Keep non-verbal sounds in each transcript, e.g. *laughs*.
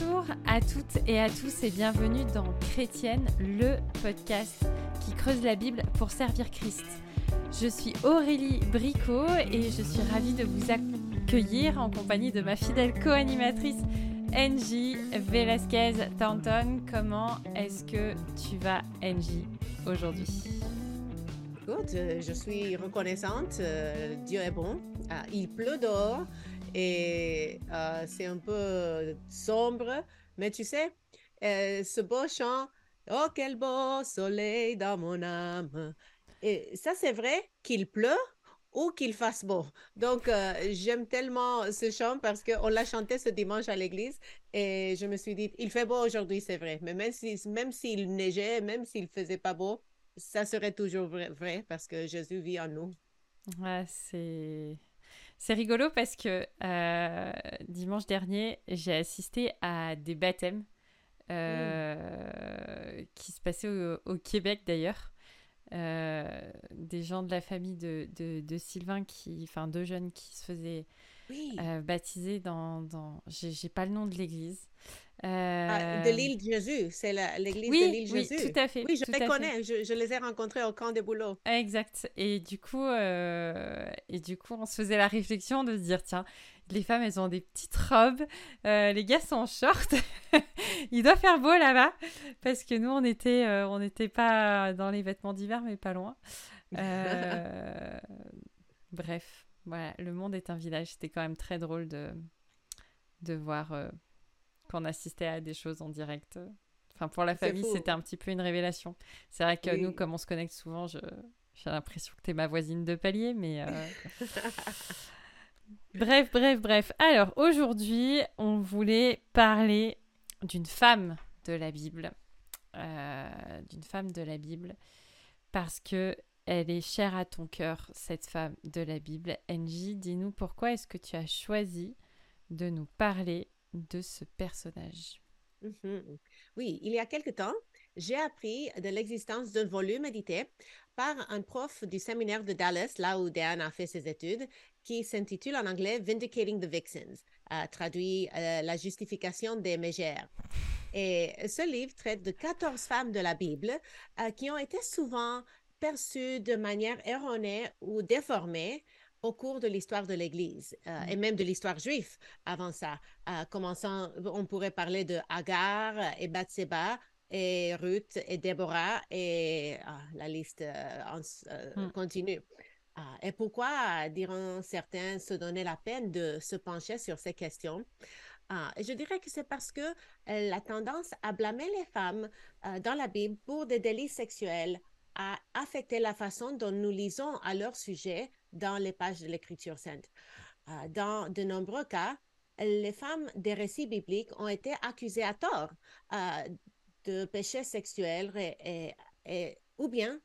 Bonjour à toutes et à tous et bienvenue dans Chrétienne, le podcast qui creuse la Bible pour servir Christ. Je suis Aurélie Bricot et je suis ravie de vous accueillir en compagnie de ma fidèle co-animatrice Angie Velasquez Thornton. Comment est-ce que tu vas, Angie, aujourd'hui? Euh, je suis reconnaissante. euh, Dieu est bon. Ah, il pleut dehors et euh, c'est un peu sombre. Mais tu sais, euh, ce beau chant, Oh, quel beau soleil dans mon âme. Et ça, c'est vrai qu'il pleut ou qu'il fasse beau. Donc, euh, j'aime tellement ce chant parce qu'on l'a chanté ce dimanche à l'église et je me suis dit, il fait beau aujourd'hui, c'est vrai. Mais même si, même s'il neigeait, même s'il faisait pas beau, ça serait toujours vrai, vrai parce que Jésus vit en nous. Ouais, c'est... C'est rigolo parce que euh, dimanche dernier, j'ai assisté à des baptêmes euh, qui se passaient au, au Québec d'ailleurs. Euh, des gens de la famille de, de, de Sylvain, qui, enfin deux jeunes qui se faisaient Oui. euh, baptiser dans... dans... J'ai pas le nom de l'église. Ah, Euh, de l'île Jésus, c'est l'église de Oui, l'île oui, Jésus. tout à fait. Oui, je les connais, je, je les ai rencontrés au camp des boulots. Exact. Et du coup, euh, et du coup, on se faisait la réflexion de se dire, tiens, les femmes, elles ont des petites robes, euh, les gars sont en short, *laughs* il doit faire beau là-bas, parce que nous, on était, on n'était pas dans les vêtements d'hiver, mais pas loin. *laughs* Bref, voilà, le monde est un village. C'était quand même très drôle de, de voir euh, qu'on assistait à des choses en direct. Enfin, pour la famille, c'était un petit peu une révélation. C'est vrai que Oui. nous, comme on se connecte souvent, je, j'ai l'impression que t'es ma voisine de palier, mais... euh, *laughs* bref, bref, bref. Alors, aujourd'hui, on voulait parler d'une femme de la Bible. Euh, d'une femme de la Bible. Parce que elle est chère à ton cœur, cette femme de la Bible. Angie, dis-nous pourquoi est-ce que tu as choisi de nous parler de ce personnage? Mhm. Oui, il y a quelque temps, j'ai appris de l'existence d'un volume édité par un prof du séminaire de Dallas, là où Dan a fait ses études, qui s'intitule en anglais Vindicating the Vixens, euh, traduit euh, La justification des mégères. Et ce livre traite de 14 femmes de la Bible euh, qui ont été souvent perçues de manière erronée ou déformée au cours de l'histoire de l'Église euh, et même de l'histoire juive avant ça. Euh, commençant, on pourrait parler de Agar et Bathsheba et Ruth et Déborah et ah, la liste euh, en- Mm. continue. Ah, et pourquoi, diront certains, se donner la peine de se pencher sur ces questions? Ah, je dirais que c'est parce que la tendance à blâmer les femmes dans la Bible pour des délits sexuels a affecté la façon dont nous lisons à leur sujet dans les pages de l'Écriture sainte. Euh, dans de nombreux cas, les femmes des récits bibliques ont été accusées à tort euh, de péchés sexuels et, et- et- ou bien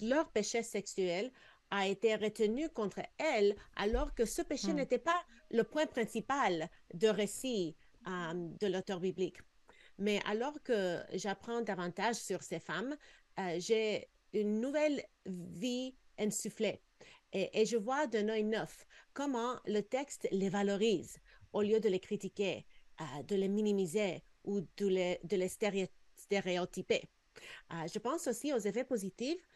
leur péché sexuel a été retenu contre elles alors que ce péché Mm. n'était pas le point principal de récit euh, de l'auteur biblique. Mais alors que j'apprends davantage sur ces femmes, euh, j'ai une nouvelle vie insufflée et, je vois d'un œil neuf comment le texte les valorise au lieu de les critiquer, euh, de les minimiser ou de les, stéréotyper. Euh, je pense aussi aux effets positifs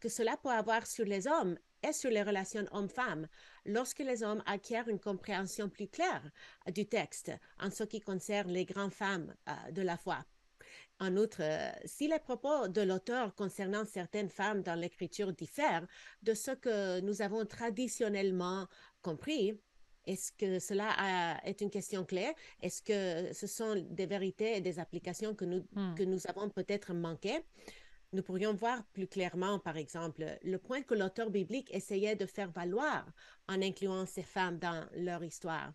que cela peut avoir sur les hommes et sur les relations hommes-femmes lorsque les hommes acquièrent une compréhension plus claire du texte en ce qui concerne les grandes femmes de la foi. En outre, euh, si les propos de l'auteur concernant certaines femmes dans l'écriture diffèrent de ce que nous avons traditionnellement compris, est-ce que cela a- est une question clé? Est-ce que ce sont des vérités et des applications que nous, Hmm. que nous avons peut-être manquées? Nous pourrions voir plus clairement, par exemple, le point que l'auteur biblique essayait de faire valoir en incluant ces femmes dans leur histoire.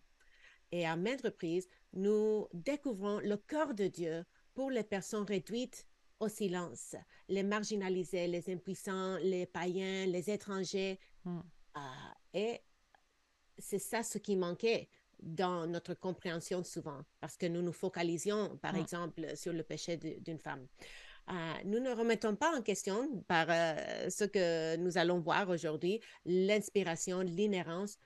Et à maintes reprises, nous découvrons le cœur de Dieu pour les personnes réduites au silence, les marginalisés, les impuissants, les païens, les étrangers. Mm. Ah, et c'est ça ce qui manquait dans notre compréhension souvent, parce que nous nous focalisions, par Mm. exemple, sur le péché d'une femme. Euh, nous ne remettons pas en question, par euh, ce que nous allons voir aujourd'hui, l'inspiration, l'inhérence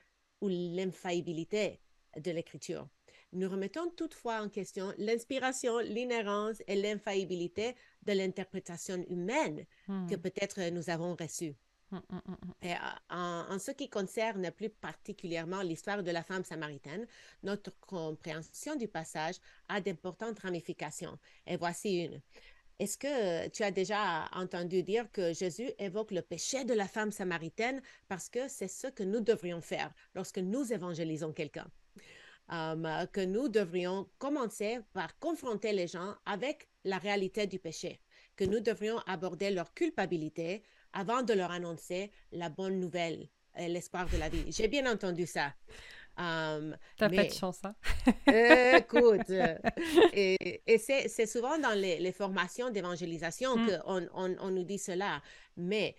ou l'infaillibilité de l'écriture. Nous remettons toutefois en question l'inspiration, l'inhérence et l'infaillibilité de l'interprétation humaine Hmm. que peut-être nous avons reçue. Mm, mm, mm, mm. Et, euh, en, en ce qui concerne plus particulièrement l'histoire de la femme samaritaine, notre compréhension du passage a d'importantes ramifications. Et voici une. Est-ce que tu as déjà entendu dire que Jésus évoque le péché de la femme samaritaine parce que c'est ce que nous devrions faire lorsque nous évangélisons quelqu'un? Um, que nous devrions commencer par confronter les gens avec la réalité du péché, que nous devrions aborder leur culpabilité avant de leur annoncer la bonne nouvelle et l'espoir de la vie. J'ai bien entendu ça. Um, T'as pas de chance, hein? Écoute, *laughs* euh, et, et c'est c'est souvent dans les, les formations d'évangélisation Mm. qu'on on, on nous dit cela. Mais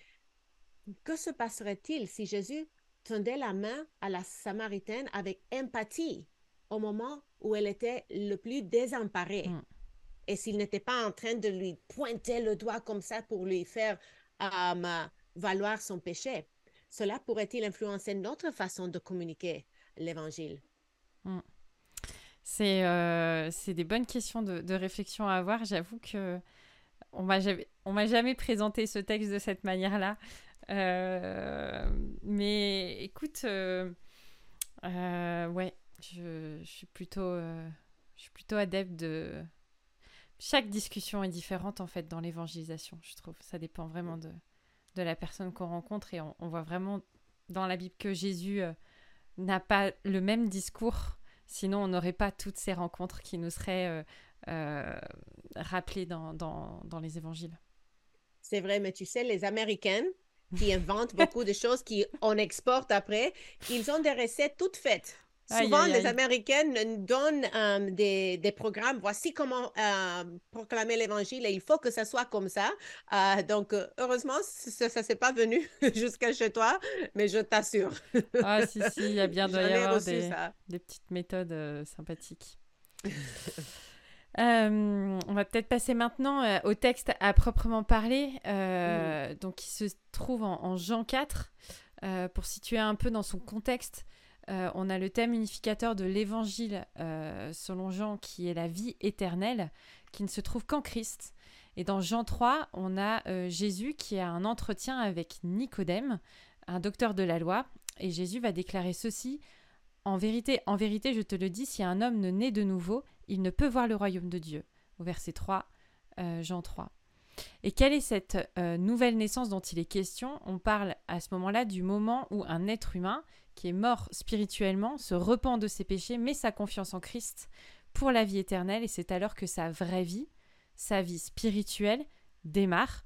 que se passerait-il si Jésus tendait la main à la Samaritaine avec empathie? Au moment où elle était le plus désemparée? Mm. Et s'il n'était pas en train de lui pointer le doigt comme ça pour lui faire euh, valoir son péché, cela pourrait-il influencer notre façon de communiquer l'évangile? C'est euh, des bonnes questions de, de réflexion à avoir. J'avoue que on m'a jamais, on m'a jamais présenté ce texte de cette manière-là. Euh, mais écoute, euh, ouais, je, suis plutôt, euh, je suis plutôt adepte de. Chaque discussion est différente en fait dans l'évangélisation, je trouve. Ça dépend vraiment de, de la personne qu'on rencontre et on, voit vraiment dans la Bible que Jésus euh, n'a pas le même discours Sinon, on n'aurait pas toutes ces rencontres qui nous seraient euh, rappelées dans, dans, dans les évangiles. C'est vrai, mais tu sais, les Américaines qui inventent beaucoup de choses qu'on exporte après, ils ont des recettes toutes faites. Aïe, Souvent, aïe, les. Américaines nous donnent euh, des, des programmes. Voici comment euh, proclamer l'évangile et il faut que ça soit comme ça. Euh, donc, heureusement, ça ne s'est pas venu *laughs* jusqu'à chez toi, mais je t'assure. Ah, si, si, il y a bien *laughs* doit y avoir des, petites méthodes sympathiques. *laughs* Euh, on va peut-être passer maintenant euh, au texte à proprement parler, euh, donc qui se trouve en, en Jean 4. Euh, pour situer un peu dans son contexte, euh, on a le thème unificateur de l'évangile euh, selon Jean qui est la vie éternelle, qui ne se trouve qu'en Christ. Et dans Jean 3, on a euh, Jésus qui a un entretien avec Nicodème, un docteur de la loi, et Jésus va déclarer ceci En vérité, en vérité, je te le dis, si un homme ne naît de nouveau, il ne peut voir le royaume de Dieu. Au verset 3, euh, Jean 3. Et quelle est cette nouvelle naissance dont il est question? On parle à ce moment-là du moment où un être humain qui est mort spirituellement se repent de ses péchés, met sa confiance en Christ pour la vie éternelle, et c'est alors que sa vraie vie, sa vie spirituelle, démarre.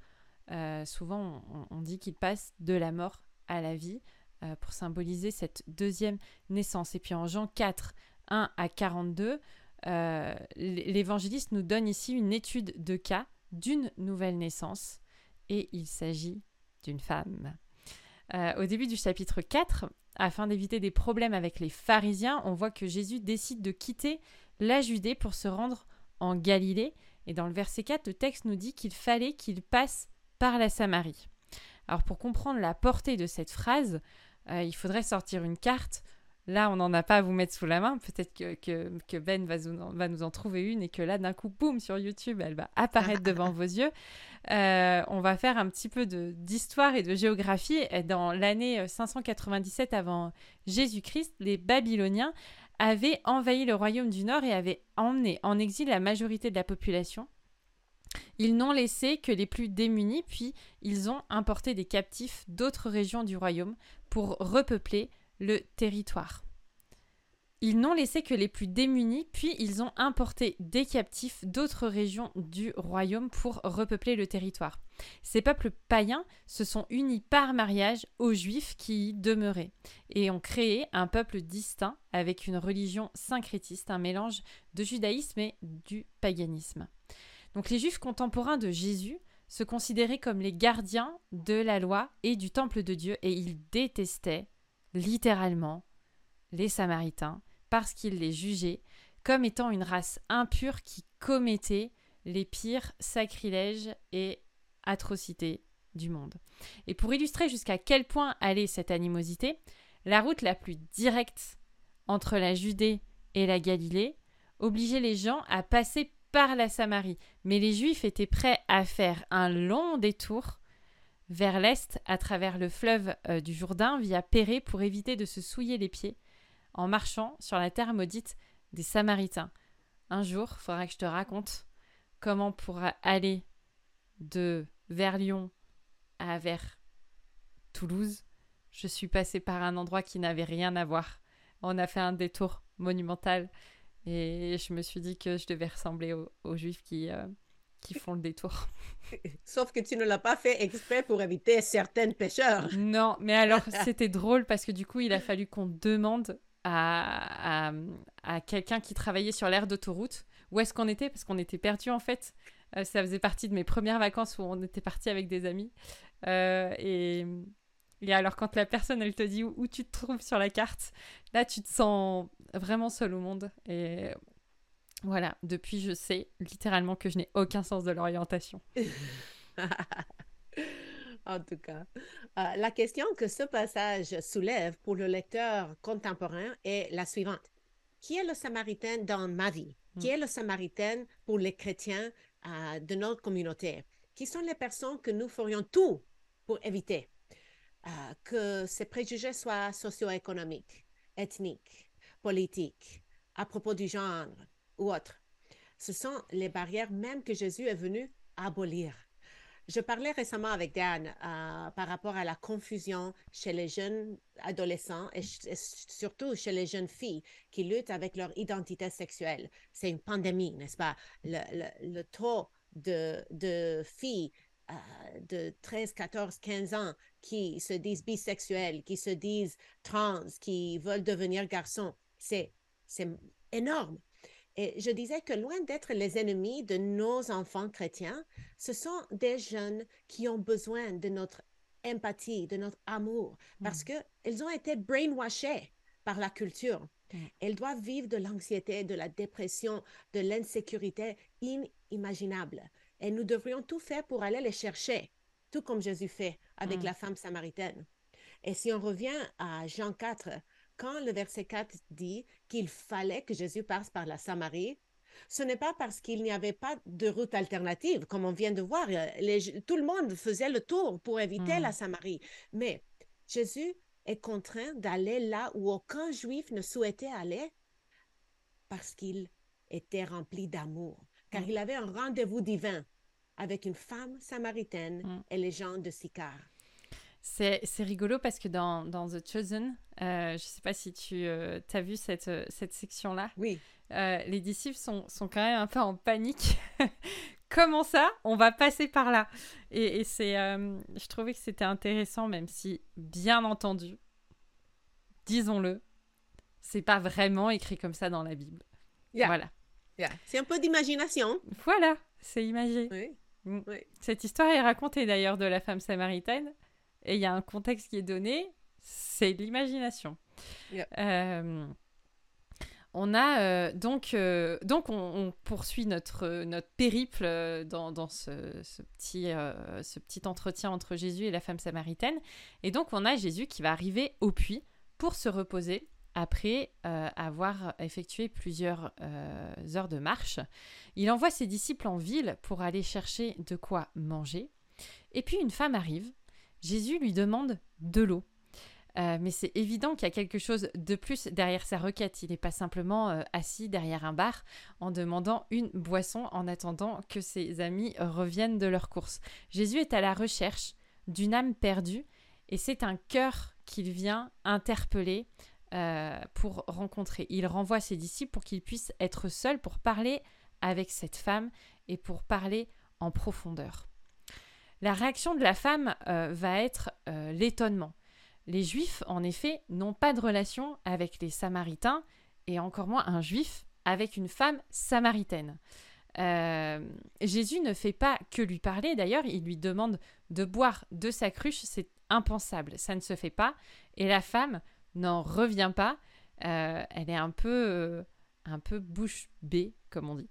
Euh, souvent, on, dit qu'il passe de la mort à la vie euh, pour symboliser cette deuxième naissance. Et puis en Jean 4, 1 à 42, euh, l'évangéliste nous donne ici une étude de cas d'une nouvelle naissance, et il s'agit d'une femme. Euh, au début du chapitre 4, afin d'éviter des problèmes avec les pharisiens, on voit que Jésus décide de quitter la Judée pour se rendre en Galilée. Et dans le verset 4, le texte nous dit qu'il fallait qu'il passe par la Samarie. Alors pour comprendre la portée de cette phrase, euh, il faudrait sortir une carte. Là, on n'en a pas à vous mettre sous la main. Peut-être que, que, que Ben va, va nous en trouver une et que là, d'un coup, boum, sur YouTube, elle va apparaître *laughs* devant vos yeux. Euh, on va faire un petit peu de- d'histoire et de géographie. Et Dans l'année euh, 597 avant Jésus-Christ, les Babyloniens avaient envahi le royaume du Nord et avaient emmené en exil la majorité de la population. Ils n'ont laissé que les plus démunis, puis ils ont importé des captifs d'autres régions du royaume pour repeupler le territoire. Ils n'ont laissé que les plus démunis, puis ils ont importé des captifs d'autres régions du royaume pour repeupler le territoire. Ces peuples païens se sont unis par mariage aux juifs qui y demeuraient et ont créé un peuple distinct avec une religion syncrétiste, un mélange de judaïsme et du paganisme. Donc les juifs contemporains de Jésus se considéraient comme les gardiens de la loi et du temple de Dieu et ils détestaient littéralement les Samaritains parce qu'ils les jugeaient comme étant une race impure qui commettait les pires sacrilèges et atrocités du monde. Et pour illustrer jusqu'à quel point allait cette animosité, la route la plus directe entre la Judée et la Galilée obligeait les gens à passer par la Samarie. Mais les Juifs étaient prêts à faire un long détour vers l'est à travers le fleuve euh, du Jourdain via Péré pour éviter de se souiller les pieds en marchant sur la terre maudite des Samaritains. Un jour, il faudra que je te raconte comment pour aller de vers Lyon à vers Toulouse, je suis passée par un endroit qui n'avait rien à voir. On a fait un détour monumental et je me suis dit que je devais ressembler aux, juifs qui, euh, qui font le détour. *laughs* Sauf que tu ne l'as pas fait exprès pour éviter certaines pêcheurs. Non, mais alors *laughs* c'était drôle parce que du coup, il a fallu qu'on demande à, à, quelqu'un qui travaillait sur l'aire d'autoroute où est-ce qu'on était parce qu'on était perdu en fait. Euh, ça faisait partie de mes premières vacances où on était parti avec des amis. Euh, et, et, alors quand la personne elle te dit où, où, tu te trouves sur la carte, là tu te sens vraiment seul au monde. Et voilà, depuis, je sais littéralement que je n'ai aucun sens de l'orientation. *laughs* en tout cas, euh, la question que ce passage soulève pour le lecteur contemporain est la suivante. Qui est le Samaritain dans ma vie? Qui hmm. est le Samaritain pour les chrétiens euh, de notre communauté? Qui sont les personnes que nous ferions tout pour éviter? Euh, que ces préjugés soient socio-économiques, ethniques, politiques, à propos du genre, ou autres. Ce sont les barrières même que Jésus est venu abolir. Je parlais récemment avec Dan euh, par rapport à la confusion chez les jeunes adolescents et, surtout chez les jeunes filles qui luttent avec leur identité sexuelle. C'est une pandémie, n'est-ce pas? Le, taux de, de filles euh, de 13, 14, 15 ans qui se disent bisexuels, qui se disent trans, qui veulent devenir garçons, c'est énorme. Et je disais que loin d'être les ennemis de nos enfants chrétiens, ce sont des jeunes qui ont besoin de notre empathie, de notre amour, parce mm. qu'ils ont été brainwashés par la culture. Mm. Elles doivent vivre de l'anxiété, de la dépression, de l'insécurité inimaginable. Et nous devrions tout faire pour aller les chercher, tout comme Jésus fait avec mm. la femme samaritaine. Et si on revient à Jean 4, quand le verset 4 dit qu'il fallait que Jésus passe par la Samarie, ce n'est pas parce qu'il n'y avait pas de route alternative, comme on vient de voir. tout le monde faisait le tour pour éviter la hmm. Samarie. Mais Jésus est contraint d'aller là où aucun juif ne souhaitait aller parce qu'il était rempli d'amour, car hmm. il avait un rendez-vous divin avec une femme samaritaine hmm. et les gens de Sicar. C'est rigolo parce que dans, dans The Chosen, euh, je ne sais pas si tu euh, as vu cette, euh, cette section-là. Oui. les disciples sont, sont, quand même un peu en panique. *laughs* Comment ça? On va passer par là. Et, et c'est, je trouvais que c'était intéressant, même si, bien entendu, disons-le, c'est pas vraiment écrit comme ça dans la Bible. Voilà. C'est un peu d'imagination. Voilà, c'est imagé. Oui. Mm. oui. Cette histoire est racontée d'ailleurs de la femme samaritaine et il y a un contexte qui est donné, c'est l'imagination. Euh, on a euh, donc, euh, donc on, poursuit notre, notre périple dans, dans ce, ce, petit, ce petit entretien entre Jésus et la femme samaritaine. Et donc on a Jésus qui va arriver au puits pour se reposer après avoir effectué plusieurs heures de marche. Il envoie ses disciples en ville pour aller chercher de quoi manger. Et puis une femme arrive Jésus lui demande de l'eau. Euh, mais c'est évident qu'il y a quelque chose de plus derrière sa requête. Il n'est pas simplement euh, assis derrière un bar en demandant une boisson en attendant que ses amis reviennent de leur course. Jésus est à la recherche d'une âme perdue et c'est un cœur qu'il vient interpeller euh, pour rencontrer. Il renvoie ses disciples pour qu'ils puissent être seuls pour parler avec cette femme et pour parler en profondeur. La réaction de la femme euh, va être euh, l'étonnement. Les Juifs, en effet, n'ont pas de relation avec les Samaritains, et encore moins un Juif avec une femme samaritaine. Euh, Jésus ne fait pas que lui parler, d'ailleurs, il lui demande de boire de sa cruche, c'est impensable, ça ne se fait pas, et la femme n'en revient pas, elle est un peu, un peu bouche bée, comme on dit.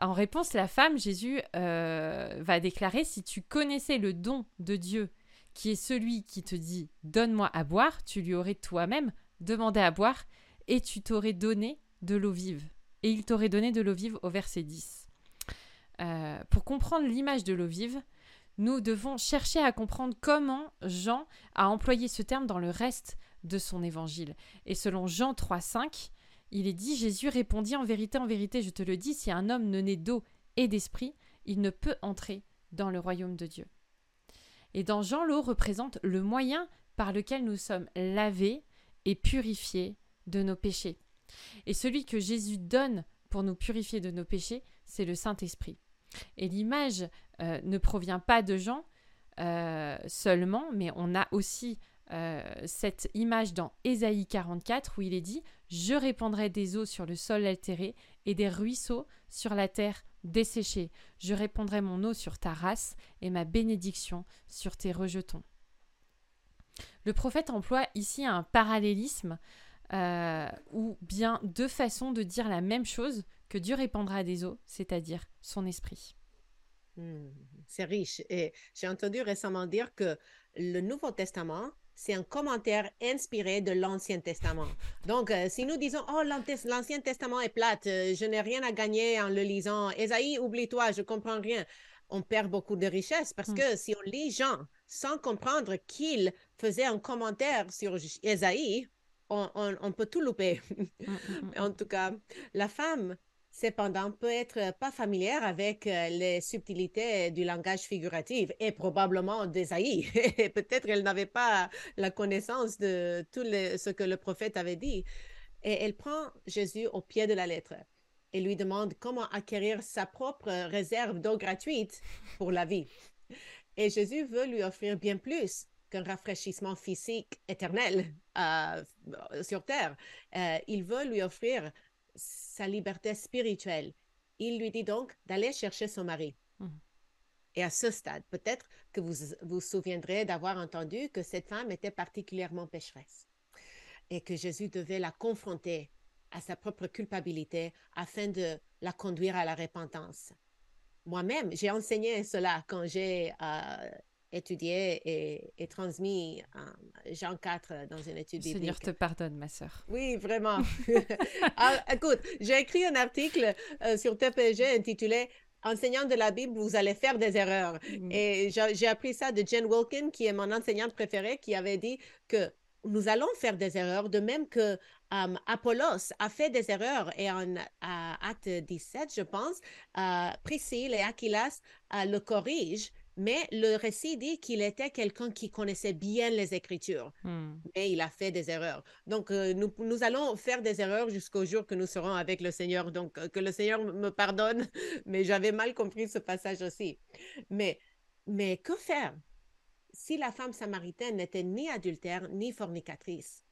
En réponse, la femme, Jésus euh, va déclarer, si tu connaissais le don de Dieu, qui est celui qui te dit, donne-moi à boire, tu lui aurais toi-même demandé à boire, et tu t'aurais donné de l'eau vive. et il t'aurait donné de l'eau vive au verset 10. Euh, pour comprendre l'image de l'eau vive, nous devons chercher à comprendre comment Jean a employé ce terme dans le reste de son évangile. Et selon Jean 3,5, il est dit Jésus répondit En vérité, en vérité, je te le dis, si un homme ne naît d'eau et d'esprit, il ne peut entrer dans le royaume de Dieu. Et dans Jean, l'eau représente le moyen par lequel nous sommes lavés et purifiés de nos péchés. Et celui que Jésus donne pour nous purifier de nos péchés, c'est le Saint-Esprit. Et l'image euh, ne provient pas de Jean euh, seulement, mais on a aussi euh, cette image dans Ésaïe 44 où il est dit Je répandrai des eaux sur le sol altéré et des ruisseaux sur la terre desséchée. Je répandrai mon eau sur ta race et ma bénédiction sur tes rejetons. Le prophète emploie ici un parallélisme ou bien deux façons de dire la même chose que Dieu répandra des eaux, c'est-à-dire son esprit. Hmm, c'est riche. Et j'ai entendu récemment dire que le Nouveau Testament, c'est un commentaire inspiré de l'Ancien Testament. Donc, euh, si nous disons, oh, l'Ancien Testament est plate, euh, je n'ai rien à gagner en le lisant, Esaïe, oublie-toi, je comprends rien, on perd beaucoup de richesse parce hmm. que si on lit Jean sans comprendre qu'il faisait un commentaire sur Esaïe, on, peut tout louper. Hmm, *laughs* en tout cas, la femme cependant peut être pas familière avec euh, les subtilités du langage figuratif et probablement d'Esaïe. *laughs* Peut-être elle n'avait pas la connaissance de tout ce que le prophète avait dit. Et elle prend Jésus au pied de la lettre et lui demande comment acquérir sa propre réserve d'eau gratuite pour la vie. Et Jésus veut lui offrir bien plus qu'un rafraîchissement physique éternel euh, sur terre. Euh, il veut lui offrir sa liberté spirituelle. Il lui dit donc d'aller chercher son mari. Mhm. Et à ce stade, peut-être que vous vous souviendrez d'avoir entendu que cette femme était particulièrement pécheresse et que Jésus devait la confronter à sa propre culpabilité afin de la conduire à la repentance. Moi-même, j'ai enseigné cela quand j'ai euh, étudié et, transmis Jean 4 dans une étude biblique. Seigneur te pardonne, ma sœur. Oui, vraiment. *laughs* *laughs* Ah, écoute, j'ai écrit un article euh, sur TPG intitulé Enseignant de la Bible, vous allez faire des erreurs. Mm. Et j'ai appris ça de Jen Wilkin, qui est mon enseignante préférée, qui avait dit que nous allons faire des erreurs, de même que um, Apollos a fait des erreurs. Et en acte 17, je pense, uh, Priscille et Aquilas uh, le corrigent mais le récit dit qu'il était quelqu'un qui connaissait bien les Écritures, hmm. mais il a fait des erreurs. Donc, euh, nous, nous, allons faire des erreurs jusqu'au jour que nous serons avec le Seigneur. Donc, euh, que le Seigneur me pardonne, *laughs* mais j'avais mal compris ce passage aussi. Mais, mais que faire si la femme samaritaine n'était ni adultère ni fornicatrice?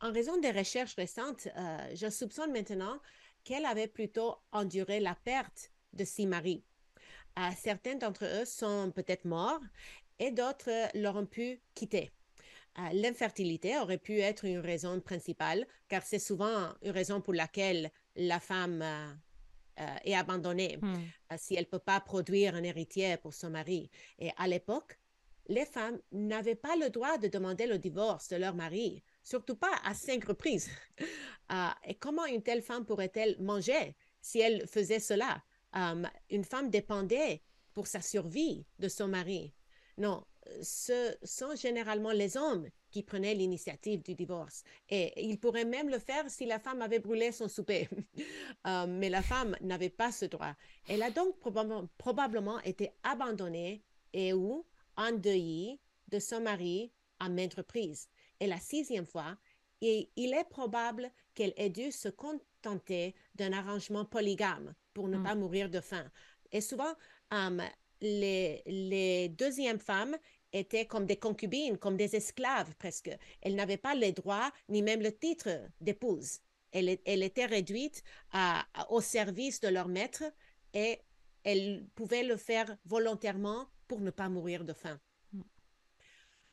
En raison des recherches récentes, euh, je soupçonne maintenant qu'elle avait plutôt enduré la perte de six maris certains d'entre eux sont peut-être morts et d'autres l'auront pu quitter. L'infertilité aurait pu être une raison principale, car c'est souvent une raison pour laquelle la femme euh, euh, est abandonnée, hmm. euh, si elle ne peut pas produire un héritier pour son mari. Et à l'époque, les femmes n'avaient pas le droit de demander le divorce de leur mari, surtout pas à cinq reprises. *laughs* et comment une telle femme pourrait-elle manger si elle faisait cela? Une femme dépendait pour sa survie de son mari. Non, ce sont généralement les hommes qui prenaient l'initiative du divorce. Et ils pourraient même le faire si la femme avait brûlé son souper. *laughs* mais la femme n'avait pas ce droit. Elle a donc probablement, été abandonnée et ou endeuillée de son mari à maintes reprises. Et la sixième fois, il est probable qu'elle ait dû se contenter d'un arrangement polygame pour ne mm. pas mourir de faim. Et souvent, um, les, les deuxièmes femmes étaient comme des concubines, comme des esclaves presque. Elles n'avaient pas les droits ni même le titre d'épouse. Elles, elles, étaient réduites à, au service de leur maître et elles pouvaient le faire volontairement pour ne pas mourir de faim. Mm.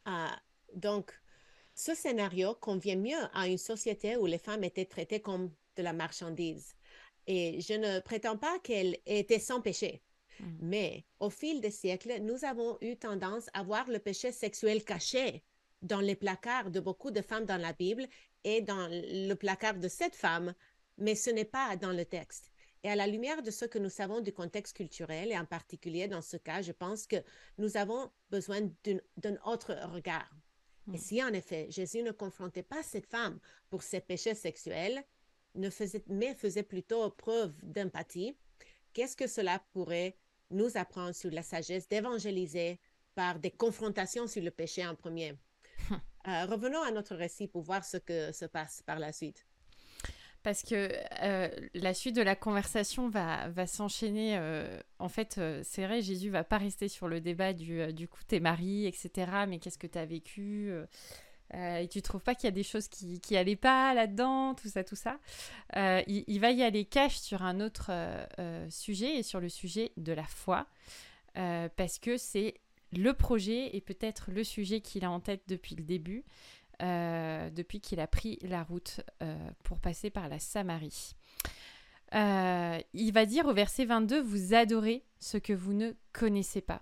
Uh, donc, ce scénario convient mieux à une société où les femmes étaient traitées comme de la marchandise. Et je ne prétends pas qu'elle était sans péché. Mm. Mais au fil des siècles, nous avons eu tendance à voir le péché sexuel caché dans les placards de beaucoup de femmes dans la Bible et dans le placard de cette femme mais ce n'est pas dans le texte. Et à la lumière de ce que nous savons du contexte culturel, et en particulier dans ce cas, je pense que nous avons besoin d'un autre regard. Et hmm. si en effet Jésus ne confrontait pas cette femme pour ses péchés sexuels, ne faisait, mais faisait plutôt preuve d'empathie, qu'est-ce que cela pourrait nous apprendre sur la sagesse d'évangéliser par des confrontations sur le péché en premier? *laughs* Euh, Revenons à notre récit pour voir ce que se passe par la suite. Parce que euh, la suite de la conversation va, va s'enchaîner. Euh, en fait, c'est vrai, Jésus va pas rester sur le débat du, du coup, t'es mari, etc. Mais qu'est-ce que tu as vécu euh, et tu trouves pas qu'il y a des choses qui, qui allaient pas là-dedans, tout ça, tout ça. Euh, il, va y aller cash sur un autre euh, sujet et sur le sujet de la foi, parce que c'est le projet et peut-être le sujet qu'il a en tête depuis le début, depuis qu'il a pris la route pour passer par la Samarie. il va dire au verset 22, vous adorez ce que vous ne connaissez pas.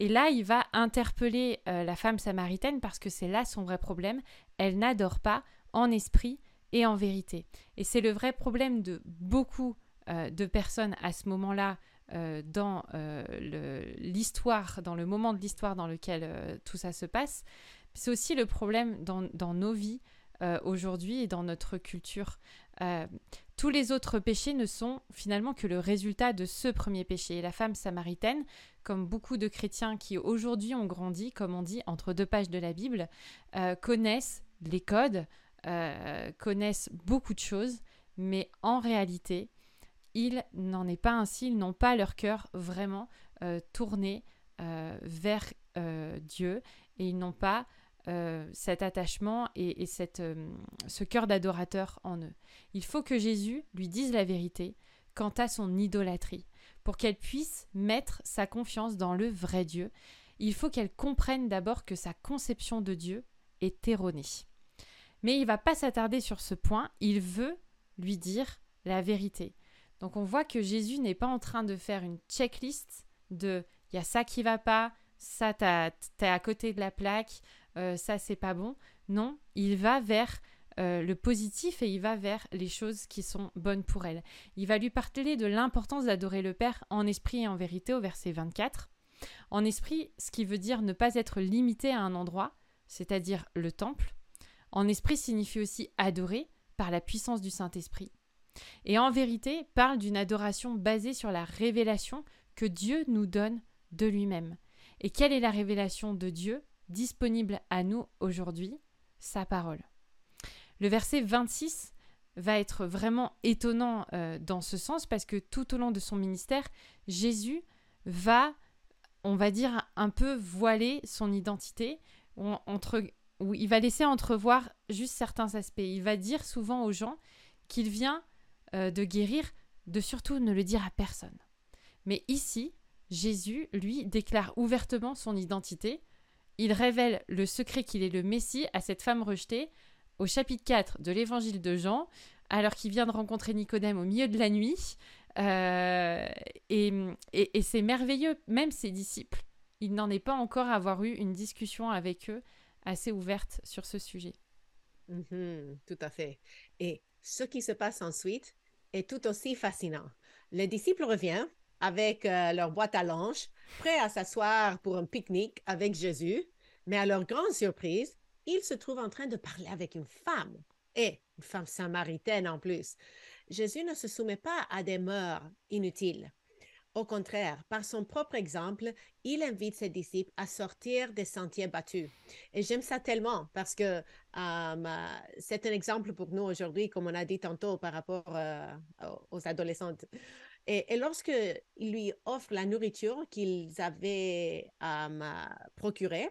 Et là, il va interpeller euh, la femme samaritaine parce que c'est là son vrai problème. Elle n'adore pas en esprit et en vérité. Et c'est le vrai problème de beaucoup euh, de personnes à ce moment-là euh, dans l'histoire, dans le moment de l'histoire dans lequel tout ça se passe. C'est aussi le problème dans, dans nos vies aujourd'hui et dans notre culture. Tous les autres péchés ne sont finalement que le résultat de ce premier péché. La femme samaritaine, comme beaucoup de chrétiens qui aujourd'hui ont grandi, comme on dit, entre deux pages de la Bible, euh, connaissent les codes, euh, connaissent beaucoup de choses, mais en réalité, il n'en est pas ainsi, ils n'ont pas leur cœur vraiment euh, tourné vers Dieu et ils n'ont pas cet attachement et, et cette, ce cœur d'adorateur en eux. Il faut que Jésus lui dise la vérité quant à son idolâtrie pour qu'elle puisse mettre sa confiance dans le vrai Dieu, il faut qu'elle comprenne d'abord que sa conception de Dieu est erronée. Mais il va pas s'attarder sur ce point, il veut lui dire la vérité. Donc on voit que Jésus n'est pas en train de faire une checklist de il y a ça qui va pas, ça t'es à côté de la plaque, euh, ça c'est pas bon. Non, il va vers euh, le positif et il va vers les choses qui sont bonnes pour elle. Il va lui parler de l'importance d'adorer le Père en esprit et en vérité au verset 24. En esprit, ce qui veut dire ne pas être limité à un endroit, c'est-à-dire le temple. En esprit signifie aussi adorer par la puissance du Saint-Esprit. Et en vérité, parle d'une adoration basée sur la révélation que Dieu nous donne de lui-même. Et quelle est la révélation de Dieu? Disponible à nous aujourd'hui Sa parole. Le verset 26 va être vraiment étonnant euh, dans ce sens parce que tout au long de son ministère, Jésus va, on va dire, un peu voiler son identité, entre, où il va laisser entrevoir juste certains aspects. Il va dire souvent aux gens qu'il vient euh, de guérir, de surtout ne le dire à personne. Mais ici, Jésus, lui, déclare ouvertement son identité. Il révèle le secret qu'il est le Messie à cette femme rejetée, au chapitre 4 de l'évangile de Jean, alors qu'il vient de rencontrer Nicodème au milieu de la nuit. Euh, et, c'est merveilleux, même ses disciples, il n'en est pas encore avoir eu une discussion avec eux assez ouverte sur ce sujet. Mhm, tout à fait. Et ce qui se passe ensuite est tout aussi fascinant. Les disciples reviennent avec euh, leur boîte à linge, prêts à s'asseoir pour un pique-nique avec Jésus, mais à leur grande surprise, il se trouve en train de parler avec une femme, et une femme samaritaine en plus. Jésus ne se soumet pas à des mœurs inutiles. Au contraire, par son propre exemple, il invite ses disciples à sortir des sentiers battus. Et j'aime ça tellement parce que euh, c'est un exemple pour nous aujourd'hui, comme on a dit tantôt par rapport euh, aux adolescentes. Et, lorsqu'il lui offre la nourriture qu'ils avaient euh, procurée,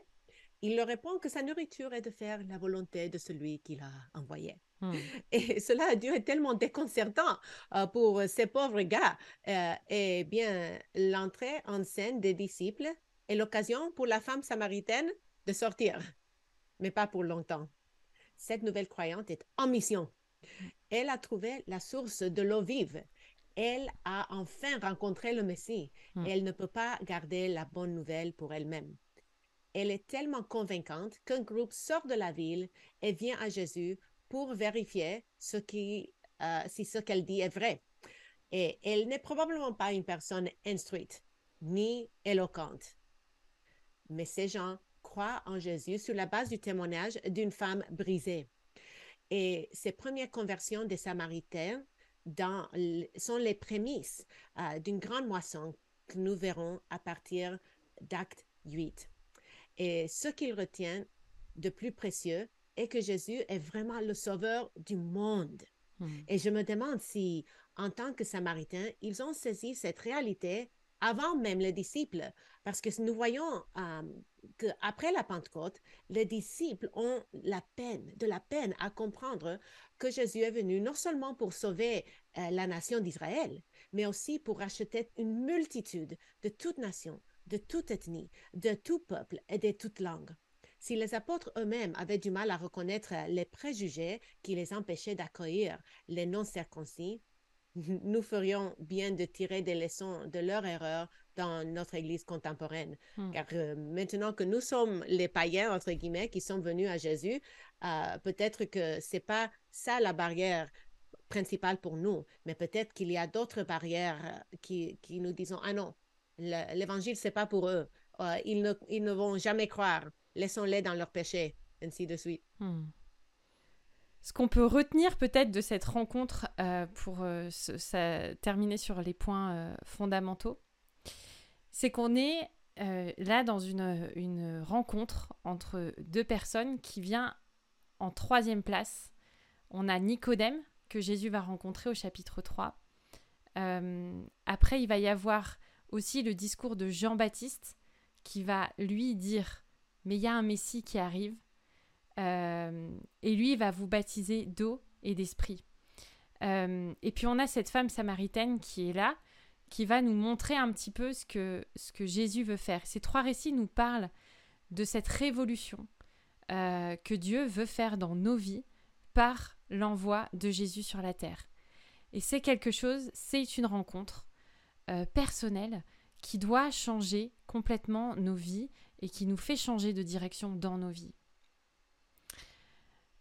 il leur répond que sa nourriture est de faire la volonté de celui qui l'a envoyé. Hmm. Et *laughs* cela a dû être tellement déconcertant euh, pour ces pauvres gars. Euh, eh bien, l'entrée en scène des disciples est l'occasion pour la femme samaritaine de sortir, mais pas pour longtemps. Cette nouvelle croyante est en mission. Elle a trouvé la source de l'eau vive. Elle a enfin rencontré le Messie. Hmm. Elle ne peut pas garder la bonne nouvelle pour elle-même. Elle est tellement convaincante qu'un groupe sort de la ville et vient à Jésus pour vérifier ce qui euh, si ce qu'elle dit est vrai. Et elle n'est probablement pas une personne instruite ni éloquente. Mais ces gens croient en Jésus sur la base du témoignage d'une femme brisée. Et ces premières conversions des Samaritains dans, sont les prémices euh, d'une grande moisson que nous verrons à partir d'acte 8. Et ce qu'ils retiennent de plus précieux est que Jésus est vraiment le sauveur du monde. Hmm. Et je me demande si, en tant que Samaritains, ils ont saisi cette réalité avant même les disciples, parce que nous voyons euh, qu'après la Pentecôte, les disciples ont la peine, de la peine à comprendre que Jésus est venu non seulement pour sauver euh, la nation d'Israël, mais aussi pour racheter une multitude de toutes nations, de toute ethnie, de tout peuple et de toute langue. Si les apôtres eux-mêmes avaient du mal à reconnaître les préjugés qui les empêchaient d'accueillir les non-circoncis, nous ferions bien de tirer des leçons de leur erreur dans notre Église contemporaine. Hmm. Car euh, maintenant que nous sommes les païens, entre guillemets, qui sont venus à Jésus, euh, peut-être que c'est pas ça la barrière principale pour nous, mais peut-être qu'il y a d'autres barrières euh, qui, qui, nous disent, ah non, l'évangile, c'est pas pour eux. ils, ne, ils ne vont jamais croire. Laissons-les dans leur péché, ainsi de suite. Hmm. Ce qu'on peut retenir peut-être de cette rencontre euh, pour euh, terminer sur les points euh, fondamentaux, c'est qu'on est là dans une, une, rencontre entre deux personnes qui vient en troisième place. On a Nicodème que Jésus va rencontrer au chapitre 3. après, il va y avoir aussi le discours de Jean-Baptiste qui va lui dire, mais il y a un Messie qui arrive euh, et lui, va vous baptiser d'eau et d'esprit. Euh, et puis on a cette femme samaritaine qui est là, qui va nous montrer un petit peu ce que, ce que Jésus veut faire. Ces trois récits nous parlent de cette révolution euh, que Dieu veut faire dans nos vies par l'envoi de Jésus sur la terre. Et c'est quelque chose, c'est une rencontre personnelle qui doit changer complètement nos vies et qui nous fait changer de direction dans nos vies.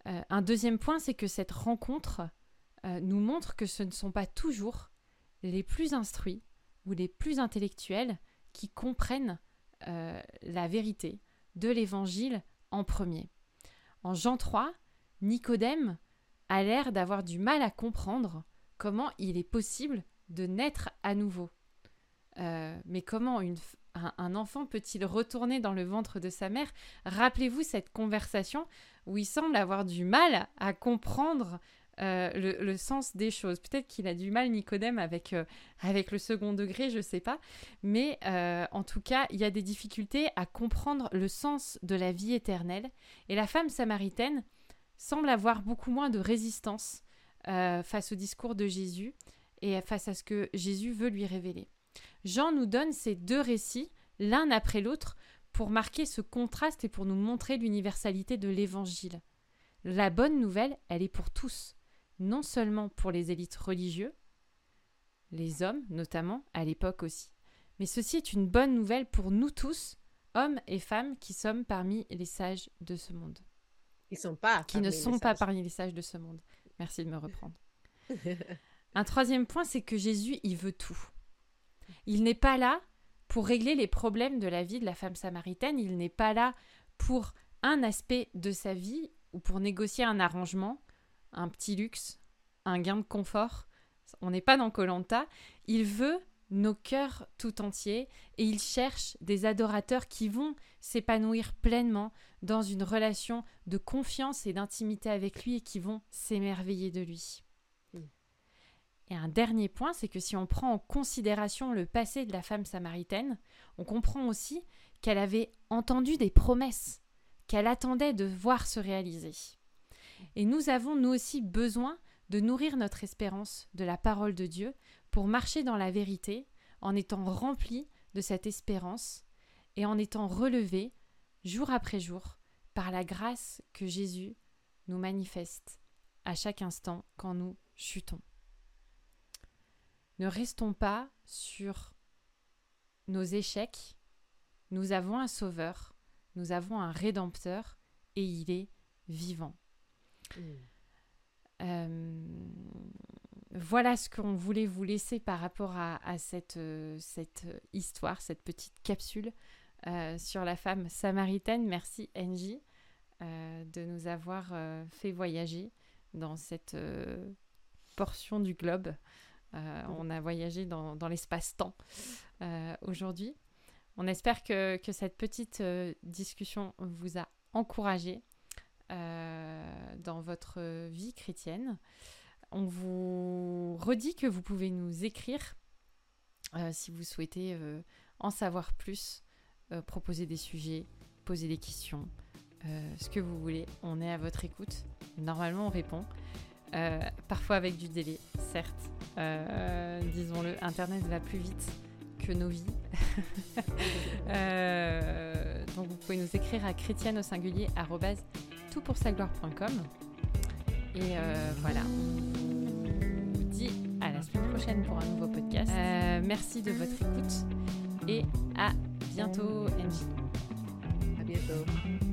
Euh, un deuxième point, c'est que cette rencontre euh, nous montre que ce ne sont pas toujours les plus instruits ou les plus intellectuels qui comprennent euh, la vérité de l'évangile en premier. En Jean 3, Nicodème a l'air d'avoir du mal à comprendre comment il est possible de naître à nouveau. mais comment un, enfant peut-il retourner dans le ventre de sa mère? Rappelez-vous cette conversation où il semble avoir du mal à comprendre euh, le, sens des choses. Peut-être qu'il a du mal, Nicodème, avec, euh, le second degré, je ne sais pas. Mais euh, en tout cas, il y a des difficultés à comprendre le sens de la vie éternelle. Et la femme samaritaine semble avoir beaucoup moins de résistance face au discours de Jésus et face à ce que Jésus veut lui révéler. Jean nous donne ces deux récits, l'un après l'autre, pour marquer ce contraste et pour nous montrer l'universalité de l'Évangile. La bonne nouvelle, elle est pour tous, non seulement pour les élites religieuses, les hommes notamment, à l'époque aussi, mais ceci est une bonne nouvelle pour nous tous, hommes et femmes qui sommes parmi les sages de ce monde. Ils sont pas qui ne sont pas parmi les sages de ce monde. Merci de me reprendre. *laughs* Un troisième point, c'est que Jésus, il veut tout. Il n'est pas là pour régler les problèmes de la vie de la femme samaritaine, il n'est pas là pour un aspect de sa vie ou pour négocier un arrangement, un petit luxe, un gain de confort. On n'est pas dans Colanta. Il veut nos cœurs tout entiers et il cherche des adorateurs qui vont s'épanouir pleinement dans une relation de confiance et d'intimité avec lui et qui vont s'émerveiller de lui. Et un dernier point, c'est que si on prend en considération le passé de la femme samaritaine, on comprend aussi qu'elle avait entendu des promesses, qu'elle attendait de voir se réaliser. Et nous avons nous aussi besoin de nourrir notre espérance de la parole de Dieu pour marcher dans la vérité en étant remplis de cette espérance et en étant relevés jour après jour par la grâce que Jésus nous manifeste à chaque instant quand nous chutons. Ne restons pas sur nos échecs. Nous avons un sauveur, nous avons un rédempteur et il est vivant. Mm. voilà ce qu'on voulait vous laisser par rapport à, cette, cette, histoire, cette petite capsule sur la femme samaritaine. Merci Angie de nous avoir fait voyager dans cette portion du globe. On a voyagé dans, dans l'espace-temps aujourd'hui. On espère que, cette petite euh, discussion vous a encouragé euh, dans votre vie chrétienne. On vous redit que vous pouvez nous écrire euh, si vous souhaitez en savoir plus, proposer des sujets, poser des questions, ce que vous voulez. On est à votre écoute. Normalement, on répond. Parfois avec du délai, certes. Disons-le, Internet va plus vite que nos vies. *laughs* Euh, donc vous pouvez nous écrire à chrétienne au singulier toutpoursagloire.com. Et euh, voilà, on vous dit à la semaine prochaine pour un nouveau podcast. Euh, merci de votre écoute et à bientôt, Angie. À bientôt.